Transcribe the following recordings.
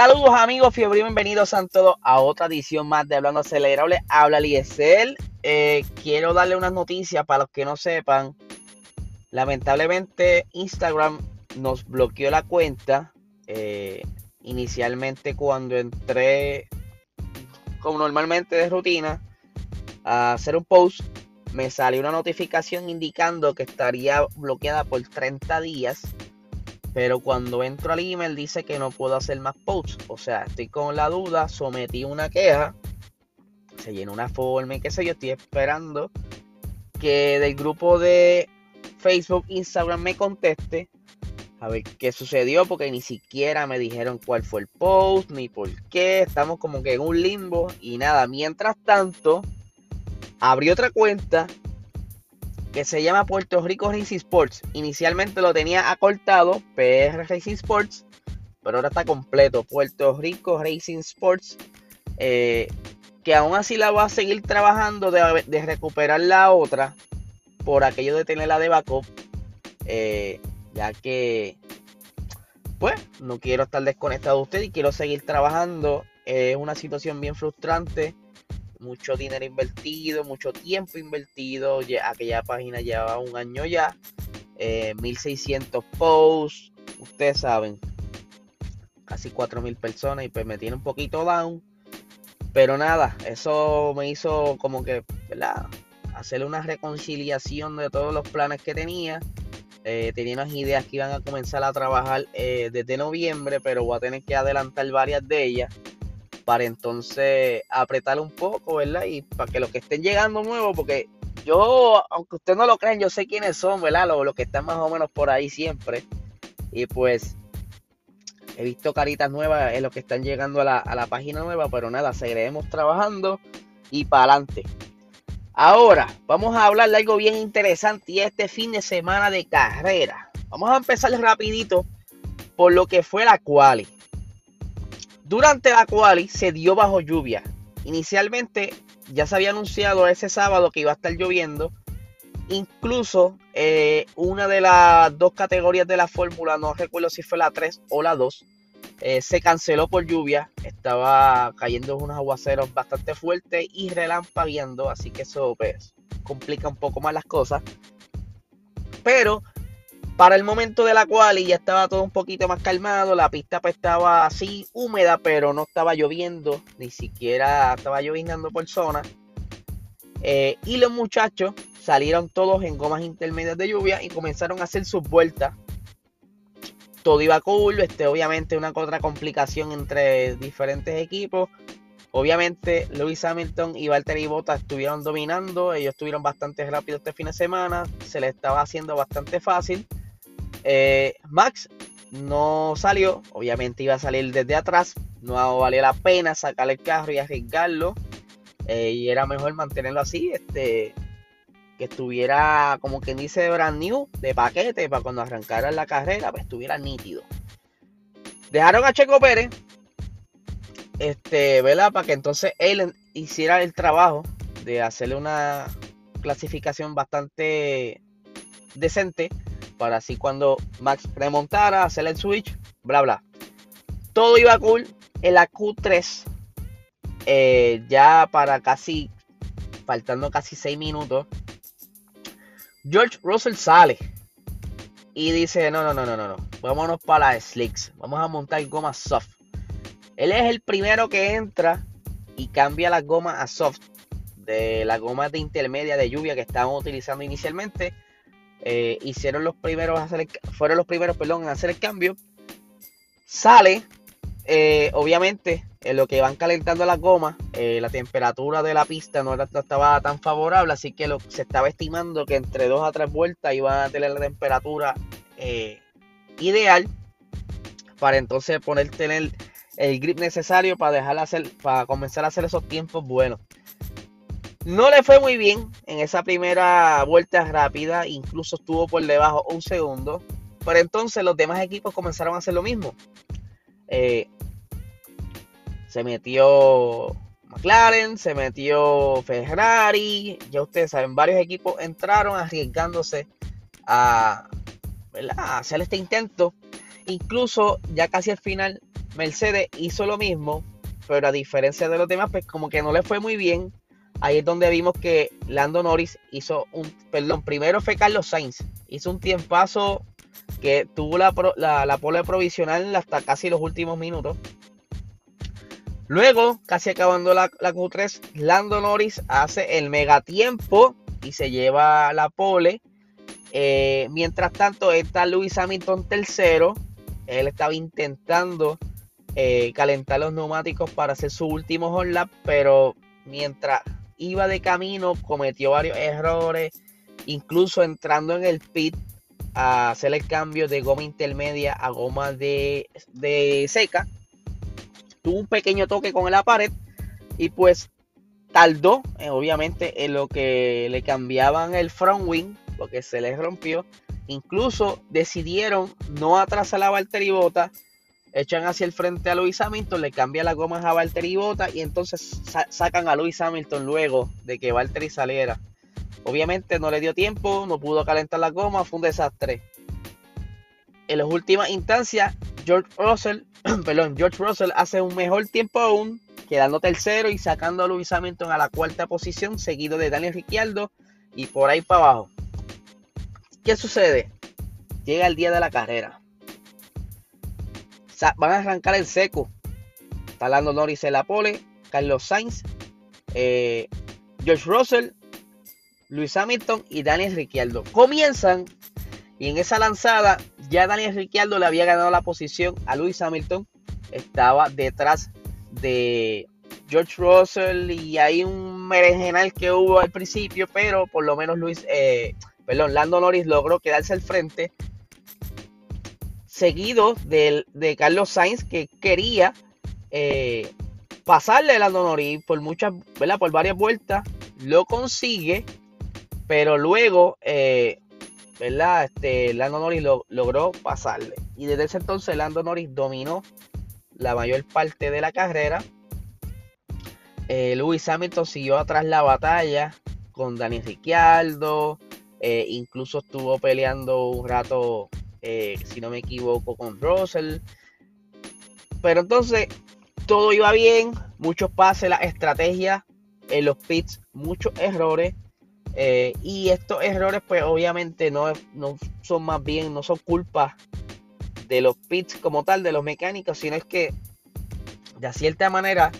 Saludos amigos, fiebre bienvenidos a todos a otra edición más de Hablando Acelerable. Habla Liesel. Eh, quiero darle unas noticias para los que no sepan. Lamentablemente Instagram nos bloqueó la cuenta. Eh, inicialmente cuando entré, como normalmente de rutina, a hacer un post, me salió una notificación indicando que estaría bloqueada por 30 días pero cuando entro al email dice que no puedo hacer más posts. O sea, estoy con la duda, sometí una queja, se llenó una forma y qué sé yo, estoy esperando que del grupo de Facebook, Instagram me conteste a ver qué sucedió, porque ni siquiera me dijeron cuál fue el post, ni por qué. Estamos como que en un limbo y nada. Mientras tanto, abrí otra cuenta que se llama Puerto Rico Racing Sports. Inicialmente lo tenía acortado, PR Racing Sports, pero ahora está completo, Puerto Rico Racing Sports. Eh, que aún así la va a seguir trabajando de, recuperar la otra por aquello de tenerla de backup. Eh, ya que, pues, no quiero estar desconectado de usted y quiero seguir trabajando. Es una situación bien frustrante mucho dinero invertido, mucho tiempo invertido. Ya, aquella página llevaba un año ya. 1600 eh, posts, ustedes saben, casi 4000 personas y pues me tiene un poquito down. Pero nada, eso me hizo como que, ¿verdad? Hacerle una reconciliación de todos los planes que tenía. Eh, tenía unas ideas que iban a comenzar a trabajar eh, desde noviembre, pero voy a tener que adelantar varias de ellas para entonces apretar un poco, ¿verdad? Y para que los que estén llegando nuevos, porque yo, aunque ustedes no lo crean, yo sé quiénes son, ¿verdad? Los, que están más o menos por ahí siempre. Y pues he visto caritas nuevas en los que están llegando a la, página nueva, pero nada, seguiremos trabajando y para adelante. Ahora, vamos a hablar de algo bien interesante y este fin de semana de carrera. Vamos a empezar rapidito por lo que fue la quali. Durante la quali se dio bajo lluvia. Inicialmente ya se había anunciado ese sábado que iba a estar lloviendo. Incluso eh, una de las dos categorías de la fórmula, no recuerdo si fue la 3 o la 2, eh, se canceló por lluvia. Estaba cayendo unos aguaceros bastante fuertes y relampagueando, así que eso pues, complica un poco más las cosas. Pero para el momento de la cual ya estaba todo un poquito más calmado, la pista pues estaba así húmeda, pero no estaba lloviendo, ni siquiera estaba lloviznando por zona. Eh, y los muchachos salieron todos en gomas intermedias de lluvia y comenzaron a hacer sus vueltas. Todo iba cool, este, obviamente una otra complicación entre diferentes equipos. Obviamente Lewis Hamilton y Valtteri Bottas estuvieron dominando, ellos estuvieron bastante rápido este fin de semana, se les estaba haciendo bastante fácil. Eh, Max no salió, obviamente iba a salir desde atrás, no valía la pena sacar el carro y arriesgarlo. Eh, y era mejor mantenerlo así, este, que estuviera como quien dice brand new, de paquete, para cuando arrancara la carrera, pues estuviera nítido. Dejaron a Checo Pérez, este, ¿verdad? Para que entonces él hiciera el trabajo de hacerle una clasificación bastante decente para así cuando Max remontara, hacer el switch, bla bla. Todo iba cool en la Q3, eh, ya para casi, faltando casi 6 minutos, George Russell sale y dice, no, no, no, no, no, no, vámonos para las slicks, vamos a montar goma soft. Él es el primero que entra y cambia las gomas a soft de las gomas de intermedia de lluvia que estaban utilizando inicialmente eh, hicieron los primeros hacer fueron los primeros perdón, en hacer el cambio. Sale, eh, obviamente, en lo que van calentando las gomas, eh, la temperatura de la pista no, estaba tan favorable, así que se estaba estimando que entre dos a tres vueltas iban a tener la temperatura ideal para entonces poner tener el grip necesario para dejar hacer, para comenzar a hacer esos tiempos buenos. No le fue muy bien en esa primera vuelta rápida, incluso estuvo por debajo un segundo. Pero entonces los demás equipos comenzaron a hacer lo mismo. Eh, se metió McLaren, se metió Ferrari, ya ustedes saben, varios equipos entraron arriesgándose a, a hacer este intento. Incluso ya casi al final Mercedes hizo lo mismo, pero a diferencia de los demás, pues como que no le fue muy bien. Ahí es donde vimos que Lando Norris hizo un, perdón, primero fue Carlos Sainz, hizo un tiempazo que tuvo la, la, pole provisional hasta casi los últimos minutos. Luego, casi acabando la, la Q3, Lando Norris hace el megatiempo y se lleva la pole. Eh, mientras tanto, está Lewis Hamilton tercero. Él estaba intentando eh, calentar los neumáticos para hacer su último hot lap, pero mientras iba de camino cometió varios errores, incluso entrando en el pit a hacer el cambio de goma intermedia a goma de, seca. Tuvo un pequeño toque con la pared y pues tardó, eh, obviamente, en lo que le cambiaban el front wing, porque se les rompió. Incluso decidieron no atrasar la Valtteri echan hacia el frente a Luis Hamilton, le cambian las gomas a Valtteri Bota y entonces sacan a Luis Hamilton luego de que Valtteri saliera. Obviamente no le dio tiempo, no pudo calentar la goma, fue un desastre. En las últimas instancias, George Russell, George Russell hace un mejor tiempo aún, quedando tercero y sacando a Lewis Hamilton a la cuarta posición, seguido de Daniel Ricciardo y por ahí para abajo. ¿Qué sucede? Llega el día de la carrera. Van a arrancar el seco. Está Lando Norris en la pole, Carlos Sainz, eh, George Russell Luis Hamilton y Daniel Ricciardo. Comienzan y en esa lanzada ya Daniel Ricciardo le había ganado la posición a Luis Hamilton. Estaba detrás de George Russell y hay un merengenal que hubo al principio, pero por lo menos Luis, eh, Lando Norris logró quedarse al frente. Seguido de, Carlos Sainz que quería eh, pasarle a Lando Norris por muchas, ¿verdad? Por varias vueltas. Lo consigue pero luego, eh, ¿verdad? Este, Lando Norris logró pasarle. Y desde ese entonces Lando Norris dominó la mayor parte de la carrera. Eh, Lewis Hamilton siguió atrás la batalla con Daniel Ricciardo. Eh, incluso estuvo peleando un rato, eh, si no me equivoco, con Russell. Pero entonces todo iba bien, muchos pases, la estrategia en los pits, muchos errores. Eh, y estos errores, pues obviamente no, no son más bien, no son culpa de los pits como tal, de los mecánicos, sino es que de cierta manera,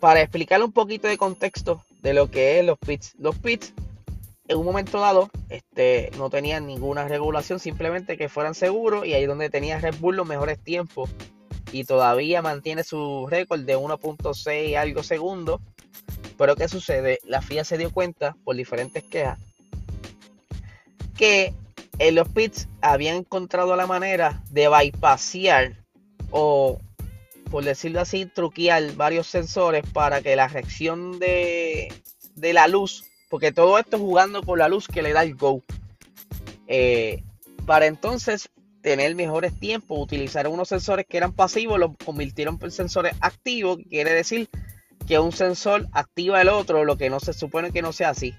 para explicarle un poquito de contexto de lo que es los pits, los pits en un momento dado este, no tenían ninguna regulación, simplemente que fueran seguros y ahí donde tenía Red Bull los mejores tiempos y todavía mantiene su récord de 1.6 algo segundos pero ¿qué sucede? La FIA se dio cuenta por diferentes quejas que en los pits habían encontrado la manera de bypassear o por decirlo así, truquear varios sensores para que la reacción de, la luz, porque todo esto jugando con la luz que le da el go, eh, para entonces tener mejores tiempos, utilizar unos sensores que eran pasivos, los convirtieron en sensores activos, quiere decir que un sensor activa el otro, lo que no se supone que no sea así.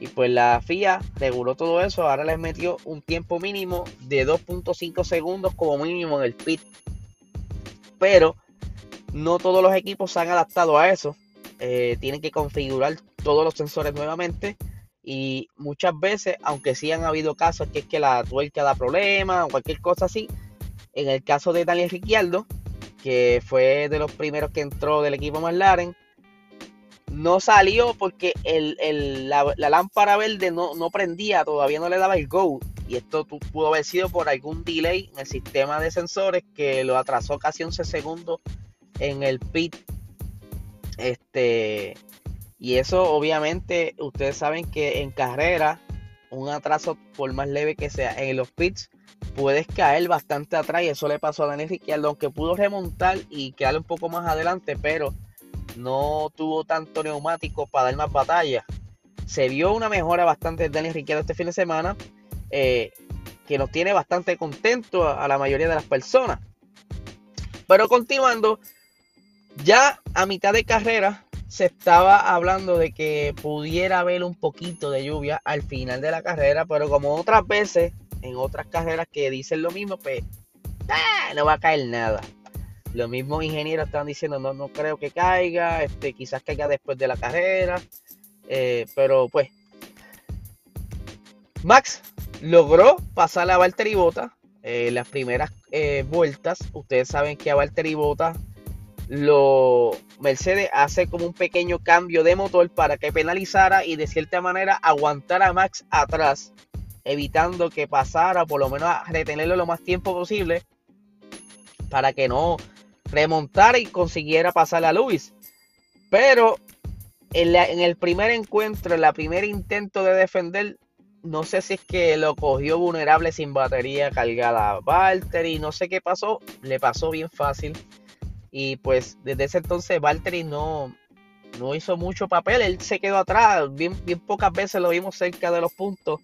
Y pues la FIA reguló todo eso, ahora les metió un tiempo mínimo de 2.5 segundos como mínimo en el pit. Pero no todos los equipos se han adaptado a eso. Eh, tienen que configurar todos los sensores nuevamente. Y muchas veces, aunque sí han habido casos que es que la tuerca da problema o cualquier cosa así, en el caso de Daniel Ricciardo, que fue de los primeros que entró del equipo McLaren. No salió porque la, lámpara verde no, prendía, todavía no le daba el go. Y esto pudo haber sido por algún delay en el sistema de sensores que lo atrasó casi 11 segundos en el pit. Este, y eso obviamente ustedes saben que en carrera un atraso por más leve que sea en los pits puedes caer bastante atrás y eso le pasó a Daniel Ricciardo, aunque pudo remontar y quedar un poco más adelante, pero no tuvo tanto neumático para dar más batalla. Se vio una mejora bastante de Daniel Ricciardo este fin de semana, eh, que nos tiene bastante contento a, la mayoría de las personas. Pero continuando, ya a mitad de carrera se estaba hablando de que pudiera haber un poquito de lluvia al final de la carrera, pero como otras veces en otras carreras que dicen lo mismo, pues ah, no va a caer nada. Los mismos ingenieros estaban diciendo, no, no creo que caiga, este, quizás caiga después de la carrera. Eh, pero pues, Max logró pasar a Valtteri Bota eh, las primeras eh, vueltas. Ustedes saben que a Valtteri Bota lo Mercedes hace como un pequeño cambio de motor para que penalizara y de cierta manera aguantara a Max atrás, evitando que pasara, por lo menos a retenerlo lo más tiempo posible para que no remontara y consiguiera pasar a Luis. Pero en, en el primer encuentro, en el primer intento de defender, no sé si es que lo cogió vulnerable sin batería cargada a Valtteri, no sé qué pasó, le pasó bien fácil. Y pues desde ese entonces Valtteri no, no hizo mucho papel, él se quedó atrás, bien, bien pocas veces lo vimos cerca de los puntos.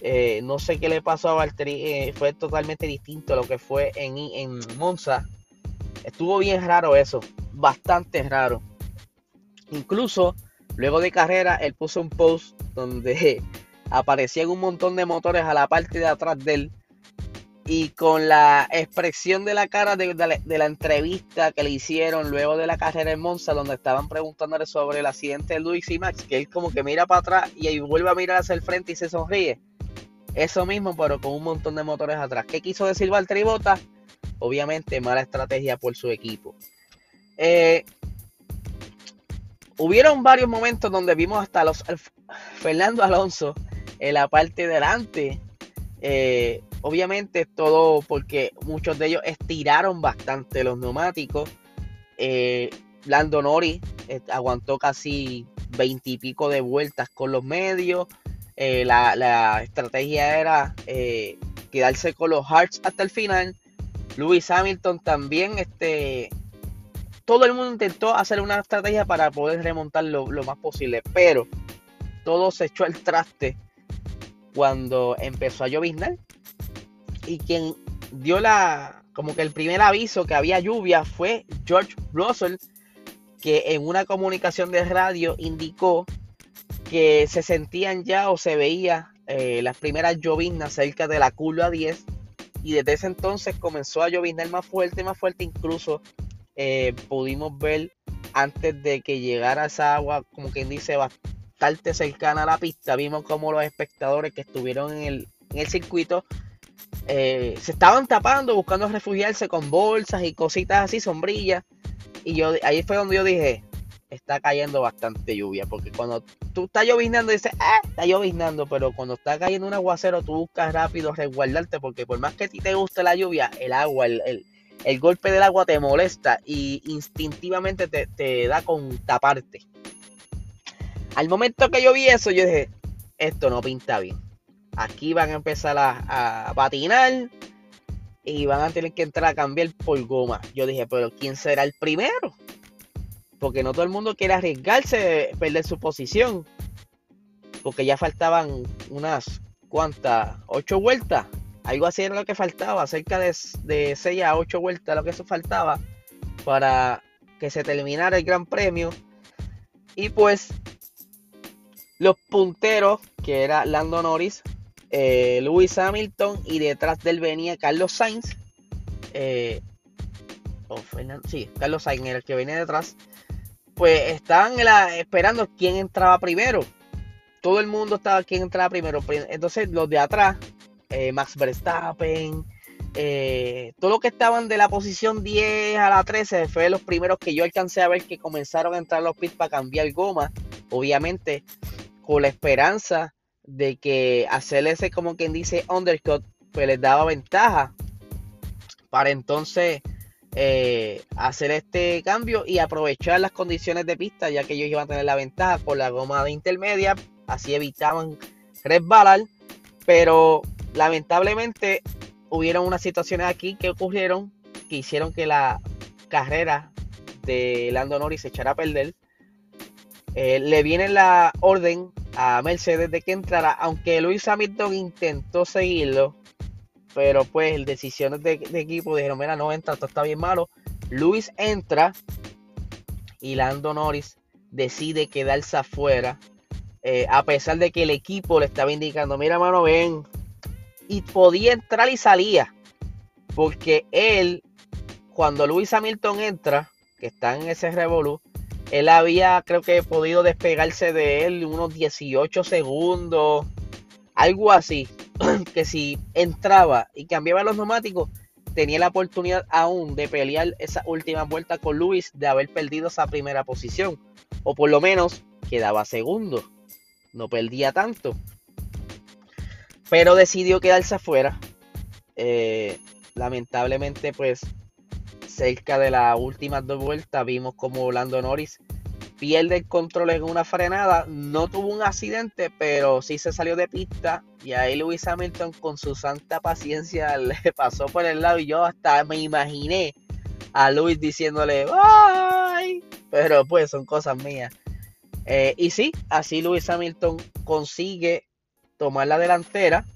Eh, no sé qué le pasó a Valtteri, eh, fue totalmente distinto a lo que fue en, en Monza. Estuvo bien raro eso, bastante raro. Incluso luego de carrera, él puso un post donde aparecían un montón de motores a la parte de atrás de él. Y con la expresión de la cara de, la entrevista que le hicieron luego de la carrera en Monza, donde estaban preguntándole sobre el accidente de Luis y Max, que él como que mira para atrás y ahí vuelve a mirar hacia el frente y se sonríe. Eso mismo, pero con un montón de motores atrás. ¿Qué quiso decir Valtteri Bottas? Obviamente, mala estrategia por su equipo. Eh, hubieron varios momentos donde vimos hasta los Fernando Alonso en la parte delante. Eh, obviamente todo porque muchos de ellos estiraron bastante los neumáticos. Eh, Lando eh, aguantó casi veintipico de vueltas con los medios. Eh, la, estrategia era quedarse con los Hearts hasta el final. Lewis Hamilton también, este, todo el mundo intentó hacer una estrategia para poder remontar lo, lo más posible, pero todo se echó al traste cuando empezó a lloviznar. Y quien dio la, como que el primer aviso que había lluvia fue George Russell, que en una comunicación de radio indicó que se sentían ya o se veía eh, las primeras lloviznas cerca de la curva 10 y desde ese entonces comenzó a lloviznar más fuerte, más fuerte, incluso eh, pudimos ver antes de que llegara esa agua, como quien dice, bastante cercana a la pista, vimos como los espectadores que estuvieron en el, en el circuito eh, se estaban tapando, buscando refugiarse con bolsas y cositas así, sombrillas. Y yo ahí fue donde yo dije, está cayendo bastante lluvia, porque cuando tú estás lloviznando, dices, ah, está lloviznando, pero cuando está cayendo un aguacero, tú buscas rápido resguardarte, porque por más que a ti te guste la lluvia, el agua, el, el, golpe del agua te molesta y instintivamente te, te da con taparte. Al momento que yo vi eso, yo dije, esto no pinta bien. Aquí van a empezar a, patinar y van a tener que entrar a cambiar por goma. Yo dije, pero ¿quién será el primero? Porque no todo el mundo quiere arriesgarse, perder su posición. Porque ya faltaban unas cuantas, ocho vueltas. Algo así era lo que faltaba, cerca de, de 6 a 8 vueltas lo que eso faltaba para que se terminara el Gran Premio. Y pues los punteros, que era Lando Norris, eh, Lewis Hamilton y detrás de él venía Carlos Sainz. Eh, sí, Carlos Sainz era el que venía detrás. Pues estaban esperando quién entraba primero. Todo el mundo estaba quién entraba primero. Pues, entonces los de atrás, eh, Max Verstappen, eh, todos los que estaban de la posición 10 a la 13 fue los primeros que yo alcancé a ver que comenzaron a entrar los pits para cambiar goma. Obviamente, con la esperanza de que hacer ese, como quien dice, undercut, pues les daba ventaja para entonces eh, hacer este cambio y aprovechar las condiciones de pista, ya que ellos iban a tener la ventaja por la goma de intermedia, así evitaban resbalar, pero lamentablemente hubieron unas situaciones aquí que ocurrieron que hicieron que la carrera de Lando Norris se echara a perder. Eh, le viene la orden a Mercedes de que entrara, aunque Luis Hamilton intentó seguirlo, pero pues decisiones de, equipo dijeron, mira, no entra, esto está bien malo. Luis entra y Lando Norris decide quedarse afuera, eh, a pesar de que el equipo le estaba indicando, mira, mano, ven, y podía entrar y salía, porque él cuando Luis Hamilton entra, que está en ese revolú, él había, creo que, podido despegarse de él unos 18 segundos, algo así, que si entraba y cambiaba los neumáticos, tenía la oportunidad aún de pelear esa última vuelta con Luis, de haber perdido esa primera posición, o por lo menos quedaba segundo, no perdía tanto, pero decidió quedarse afuera. Eh, lamentablemente, pues cerca de las últimas dos vueltas vimos como Lando Norris pierde el control en una frenada. No tuvo un accidente, pero sí se salió de pista. Y ahí Lewis Hamilton con su santa paciencia le pasó por el lado. Y yo hasta me imaginé a Lewis diciéndole ¡Bye! Pero pues son cosas mías. Eh, y sí, así Lewis Hamilton consigue tomar la delantera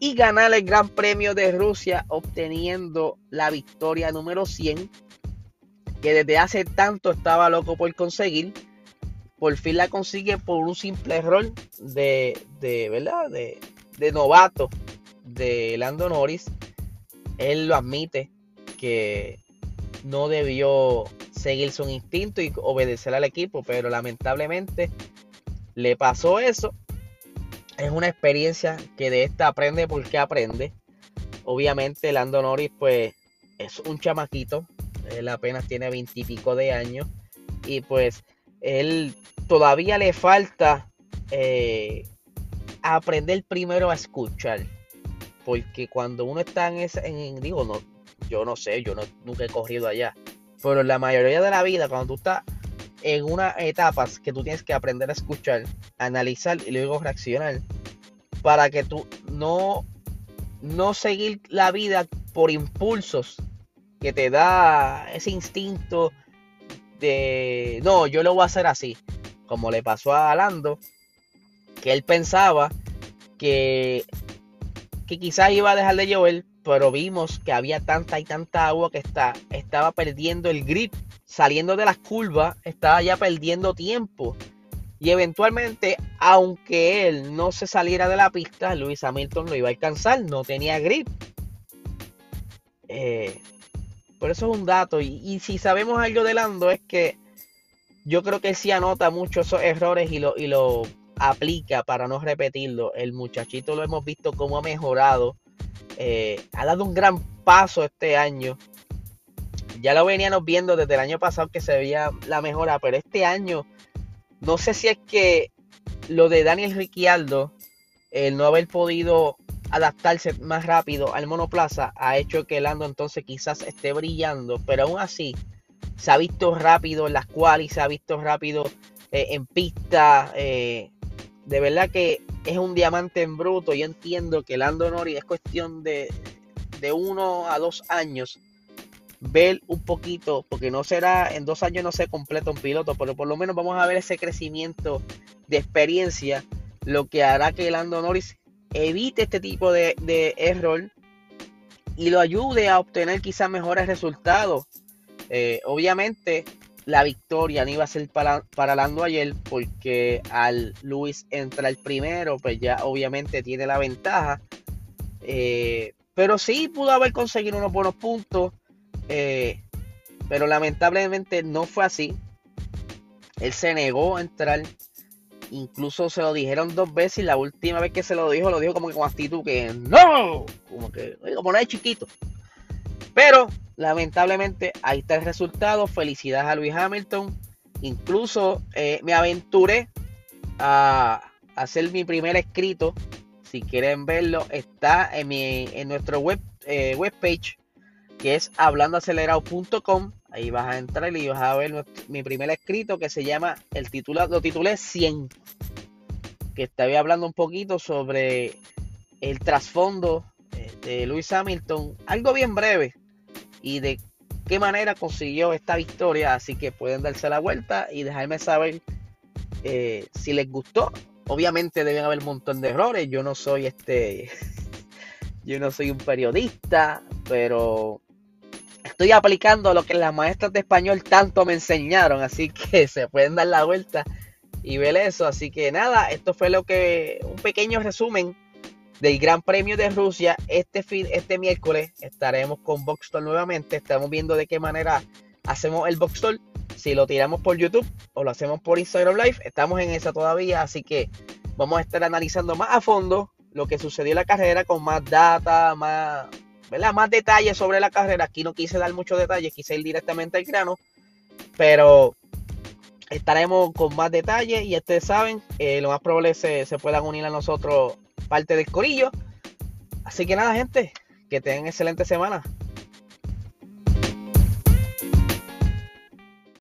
y ganar el Gran Premio de Rusia obteniendo la victoria número 100 que desde hace tanto estaba loco por conseguir. Por fin la consigue por un simple error de, de ¿verdad? De, de novato de Lando Norris. Él lo admite que no debió seguir su instinto y obedecer al equipo, pero lamentablemente le pasó eso es una experiencia que de esta aprende porque aprende. Obviamente Lando Norris pues es un chamaquito, él apenas tiene veintipico de años y pues él todavía le falta eh, aprender primero a escuchar. Porque cuando uno está en en, digo, no, yo no sé, yo no, nunca he corrido allá. Pero la mayoría de la vida, cuando tú estás en unas etapas que tú tienes que aprender a escuchar, analizar y luego reaccionar para que tú no, no seguir la vida por impulsos que te da ese instinto de no, yo lo voy a hacer así, como le pasó a Alando, que él pensaba que, que quizás iba a dejar de llover, pero vimos que había tanta y tanta agua que está, estaba perdiendo el grip saliendo de las curvas, estaba ya perdiendo tiempo. Y eventualmente, aunque él no se saliera de la pista, Luis Hamilton lo iba a alcanzar, no tenía grip. Eh, por eso es un dato. Y, si sabemos algo de Lando es que yo creo que sí anota mucho esos errores y lo, y lo aplica para no repetirlo. El muchachito lo hemos visto cómo ha mejorado. Eh, ha dado un gran paso este año ya lo veníamos viendo desde el año pasado que se veía la mejora, pero este año no sé si es que lo de Daniel Ricciardo, el no haber podido adaptarse más rápido al monoplaza, ha hecho que Lando entonces quizás esté brillando, pero aún así se ha visto rápido en las cuales, se ha visto rápido eh, en pista. Eh, de verdad que es un diamante en bruto. Yo entiendo que Lando Norris es cuestión de, de uno a dos años ver un poquito, porque no será, en dos años no se completa un piloto, pero por lo menos vamos a ver ese crecimiento de experiencia, lo que hará que Lando Norris evite este tipo de, error y lo ayude a obtener quizás mejores resultados. Eh, obviamente la victoria no iba a ser para, para Lando ayer porque al Luis entrar primero, pues ya obviamente tiene la ventaja. Eh, pero sí pudo haber conseguido unos buenos puntos. Eh, pero lamentablemente no fue así. Él se negó a entrar. Incluso se lo dijeron dos veces y la última vez que se lo dijo, lo dijo como que con actitud que no, como que como no es chiquito. Pero lamentablemente ahí está el resultado. Felicidades a Luis Hamilton. Incluso eh, me aventuré a hacer mi primer escrito. Si quieren verlo, está en, mi, en nuestro web, eh, webpage que es hablandoacelerado.com. Ahí vas a entrar y vas a ver mi primer escrito que se llama, el título, lo titulé 100, que estaba hablando un poquito sobre el trasfondo eh, de Lewis Hamilton, algo bien breve, y de qué manera consiguió esta victoria. Así que pueden darse la vuelta y dejarme saber eh, si les gustó. Obviamente deben haber un montón de errores. Yo no soy este. yo no soy un periodista, pero estoy aplicando lo que las maestras de español tanto me enseñaron, así que se pueden dar la vuelta y ver eso. Así que nada, esto fue lo que, un pequeño resumen del Gran Premio de Rusia. Este, fin, este miércoles estaremos con Boxstore nuevamente. Estamos viendo de qué manera hacemos el Boxstore. Si lo tiramos por YouTube o lo hacemos por Instagram Live. Estamos en esa todavía, así que vamos a estar analizando más a fondo lo que sucedió en la carrera con más data, más, más detalles sobre la carrera. Aquí no quise dar muchos detalles, quise ir directamente al grano. Pero estaremos con más detalles y ustedes saben, eh, lo más probable es se, se puedan unir a nosotros parte del corillo. Así que nada, gente, que tengan excelente semana.